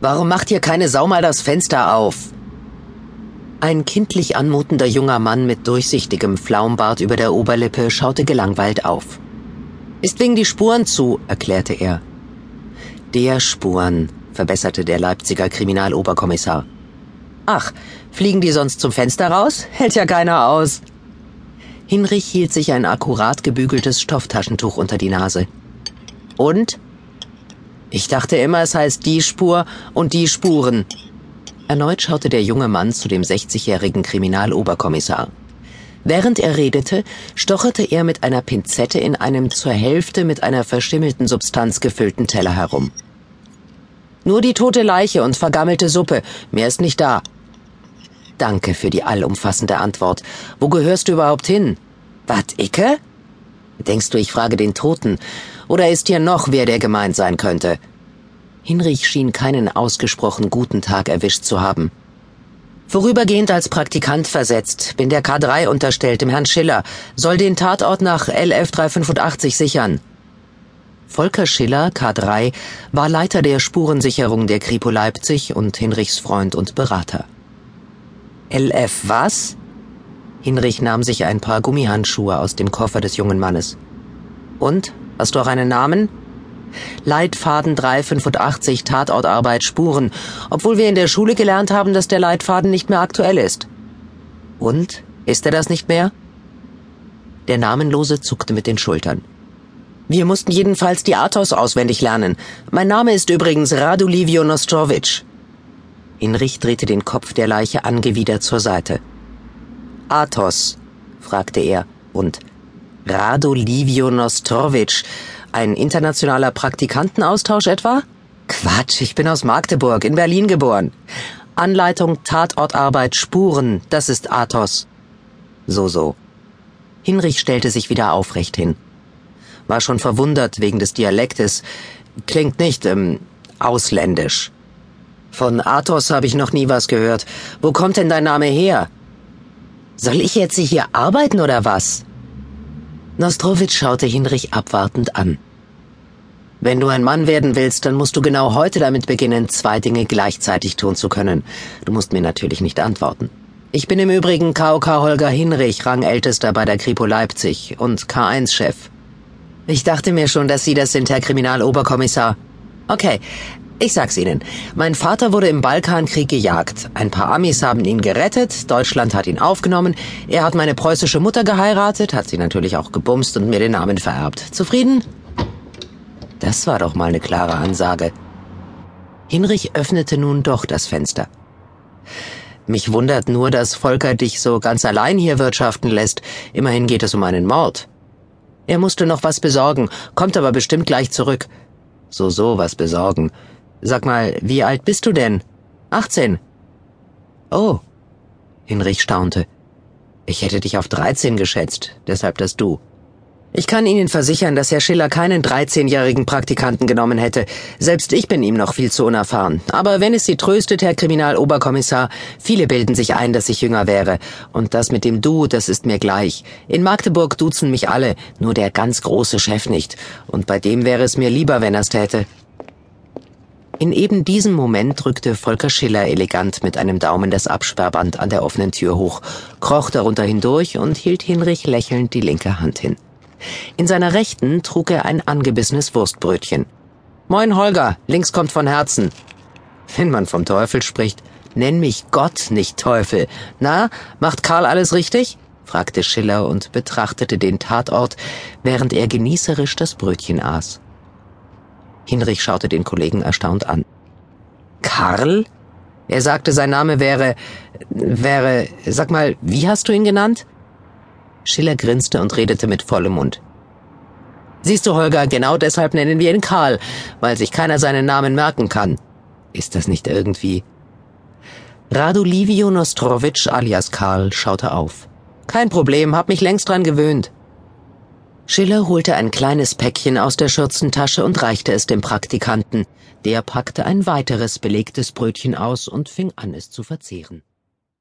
Warum macht hier keine Sau mal das Fenster auf? Ein kindlich anmutender junger Mann mit durchsichtigem Flaumbart über der Oberlippe schaute gelangweilt auf. Ist wegen die Spuren zu, erklärte er. Der Spuren, verbesserte der Leipziger Kriminaloberkommissar. Ach, fliegen die sonst zum Fenster raus? Hält ja keiner aus. Hinrich hielt sich ein akkurat gebügeltes Stofftaschentuch unter die Nase. Und? Ich dachte immer, es heißt die Spur und die Spuren. Erneut schaute der junge Mann zu dem 60-jährigen Kriminaloberkommissar. Während er redete, stocherte er mit einer Pinzette in einem zur Hälfte mit einer verschimmelten Substanz gefüllten Teller herum. Nur die tote Leiche und vergammelte Suppe, mehr ist nicht da. Danke für die allumfassende Antwort. Wo gehörst du überhaupt hin? Wat, Icke? Denkst du, ich frage den Toten? Oder ist hier noch wer, der gemeint sein könnte? Hinrich schien keinen ausgesprochen guten Tag erwischt zu haben. Vorübergehend als Praktikant versetzt, bin der K3 unterstellt, dem Herrn Schiller, soll den Tatort nach L11385 sichern. Volker Schiller, K3, war Leiter der Spurensicherung der Kripo Leipzig und Hinrichs Freund und Berater. LF was? Hinrich nahm sich ein paar Gummihandschuhe aus dem Koffer des jungen Mannes. Und? Hast du auch einen Namen? Leitfaden 385 Tatortarbeit Spuren, obwohl wir in der Schule gelernt haben, dass der Leitfaden nicht mehr aktuell ist. Und? Ist er das nicht mehr? Der Namenlose zuckte mit den Schultern. Wir mussten jedenfalls die Athos auswendig lernen. Mein Name ist übrigens Radulivio Nostrovic. Hinrich drehte den Kopf der Leiche angewidert zur Seite. Athos? fragte er und Radolivio Nostrovic, ein internationaler Praktikantenaustausch etwa? Quatsch, ich bin aus Magdeburg, in Berlin geboren. Anleitung Tatortarbeit Spuren, das ist Athos. So, so. Hinrich stellte sich wieder aufrecht hin war schon verwundert wegen des Dialektes. Klingt nicht, ähm, ausländisch. Von Athos habe ich noch nie was gehört. Wo kommt denn dein Name her? Soll ich jetzt hier arbeiten oder was? Nostrowitsch schaute Hinrich abwartend an. Wenn du ein Mann werden willst, dann musst du genau heute damit beginnen, zwei Dinge gleichzeitig tun zu können. Du musst mir natürlich nicht antworten. Ich bin im Übrigen KOK Holger Hinrich, Rangältester bei der Kripo Leipzig und K1-Chef. Ich dachte mir schon, dass Sie das sind, Herr Kriminaloberkommissar. Okay, ich sag's Ihnen. Mein Vater wurde im Balkankrieg gejagt. Ein paar Amis haben ihn gerettet, Deutschland hat ihn aufgenommen, er hat meine preußische Mutter geheiratet, hat sie natürlich auch gebumst und mir den Namen vererbt. Zufrieden? Das war doch mal eine klare Ansage. Hinrich öffnete nun doch das Fenster. Mich wundert nur, dass Volker dich so ganz allein hier wirtschaften lässt. Immerhin geht es um einen Mord. Er musste noch was besorgen, kommt aber bestimmt gleich zurück. So, so, was besorgen. Sag mal, wie alt bist du denn? 18. Oh. Hinrich staunte. Ich hätte dich auf 13 geschätzt, deshalb das Du. Ich kann Ihnen versichern, dass Herr Schiller keinen 13-jährigen Praktikanten genommen hätte. Selbst ich bin ihm noch viel zu unerfahren. Aber wenn es Sie tröstet, Herr Kriminaloberkommissar, viele bilden sich ein, dass ich jünger wäre. Und das mit dem Du, das ist mir gleich. In Magdeburg duzen mich alle, nur der ganz große Chef nicht. Und bei dem wäre es mir lieber, wenn er's täte. In eben diesem Moment drückte Volker Schiller elegant mit einem Daumen das Absperrband an der offenen Tür hoch, kroch darunter hindurch und hielt Hinrich lächelnd die linke Hand hin. In seiner Rechten trug er ein angebissenes Wurstbrötchen. Moin Holger, links kommt von Herzen. Wenn man vom Teufel spricht, nenn mich Gott, nicht Teufel. Na, macht Karl alles richtig? fragte Schiller und betrachtete den Tatort, während er genießerisch das Brötchen aß. Hinrich schaute den Kollegen erstaunt an. Karl? Er sagte, sein Name wäre, wäre, sag mal, wie hast du ihn genannt? Schiller grinste und redete mit vollem Mund. Siehst du, Holger, genau deshalb nennen wir ihn Karl, weil sich keiner seinen Namen merken kann. Ist das nicht irgendwie? Radulivio Nostrovic alias Karl schaute auf. Kein Problem, hab mich längst dran gewöhnt. Schiller holte ein kleines Päckchen aus der Schürzentasche und reichte es dem Praktikanten. Der packte ein weiteres belegtes Brötchen aus und fing an, es zu verzehren.